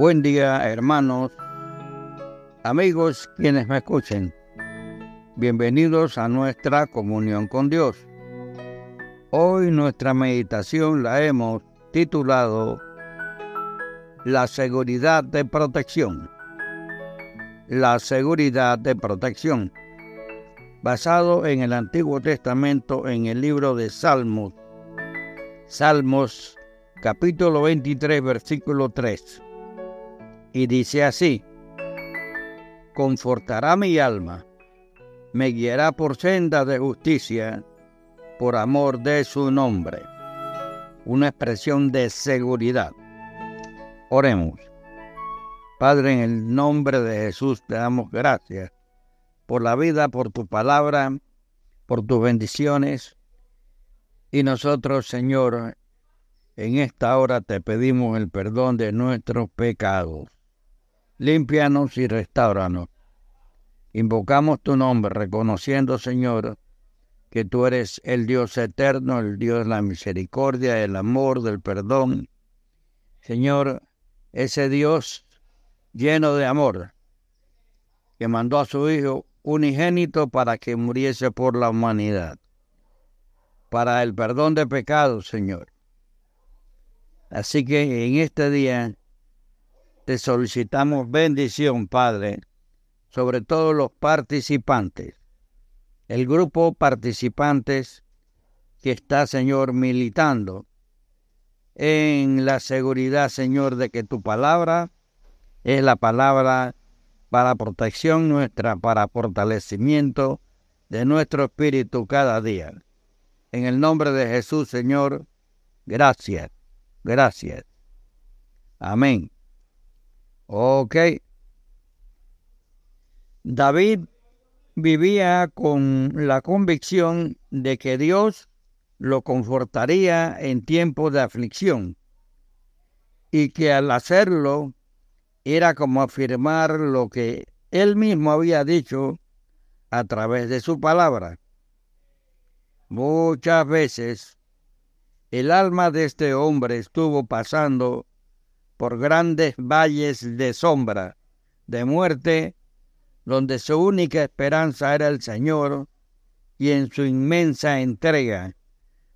Buen día, hermanos, amigos quienes me escuchen. Bienvenidos a nuestra comunión con Dios. Hoy nuestra meditación la hemos titulado La seguridad de protección. La seguridad de protección. Basado en el Antiguo Testamento en el libro de Salmos. Salmos capítulo 23 versículo 3 y dice así, confortará mi alma, me guiará por senda de justicia, por amor de su nombre. Una expresión de seguridad. Oremos. Padre, en el nombre de Jesús te damos gracias por la vida, por tu palabra, por tus bendiciones. Y nosotros, Señor, en esta hora te pedimos el perdón de nuestros pecados límpianos y restauranos. Invocamos tu nombre, reconociendo, Señor, que tú eres el Dios eterno, el Dios de la misericordia, el amor, del perdón. Señor, ese Dios lleno de amor, que mandó a su Hijo unigénito para que muriese por la humanidad, para el perdón de pecados, Señor. Así que en este día te solicitamos bendición, Padre, sobre todos los participantes. El grupo participantes que está, Señor, militando en la seguridad, Señor, de que tu palabra es la palabra para protección nuestra, para fortalecimiento de nuestro espíritu cada día. En el nombre de Jesús, Señor, gracias, gracias. Amén. Ok. David vivía con la convicción de que Dios lo confortaría en tiempos de aflicción y que al hacerlo era como afirmar lo que él mismo había dicho a través de su palabra. Muchas veces el alma de este hombre estuvo pasando por grandes valles de sombra, de muerte, donde su única esperanza era el Señor, y en su inmensa entrega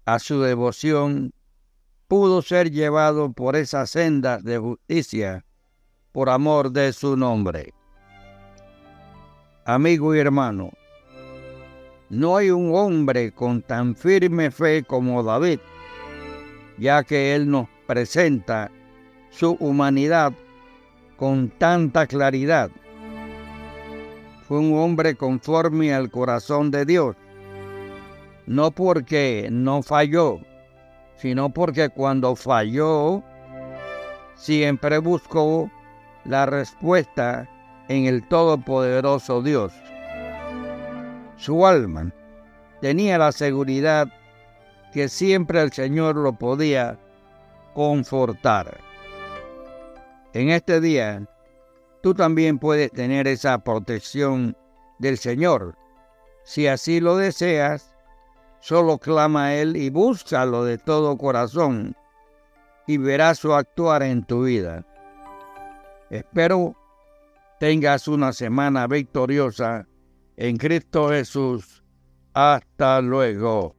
a su devoción pudo ser llevado por esas sendas de justicia por amor de su nombre. Amigo y hermano, no hay un hombre con tan firme fe como David, ya que él nos presenta su humanidad con tanta claridad. Fue un hombre conforme al corazón de Dios, no porque no falló, sino porque cuando falló, siempre buscó la respuesta en el Todopoderoso Dios. Su alma tenía la seguridad que siempre el Señor lo podía confortar. En este día, tú también puedes tener esa protección del Señor. Si así lo deseas, solo clama a Él y búscalo de todo corazón y verás su actuar en tu vida. Espero tengas una semana victoriosa en Cristo Jesús. Hasta luego.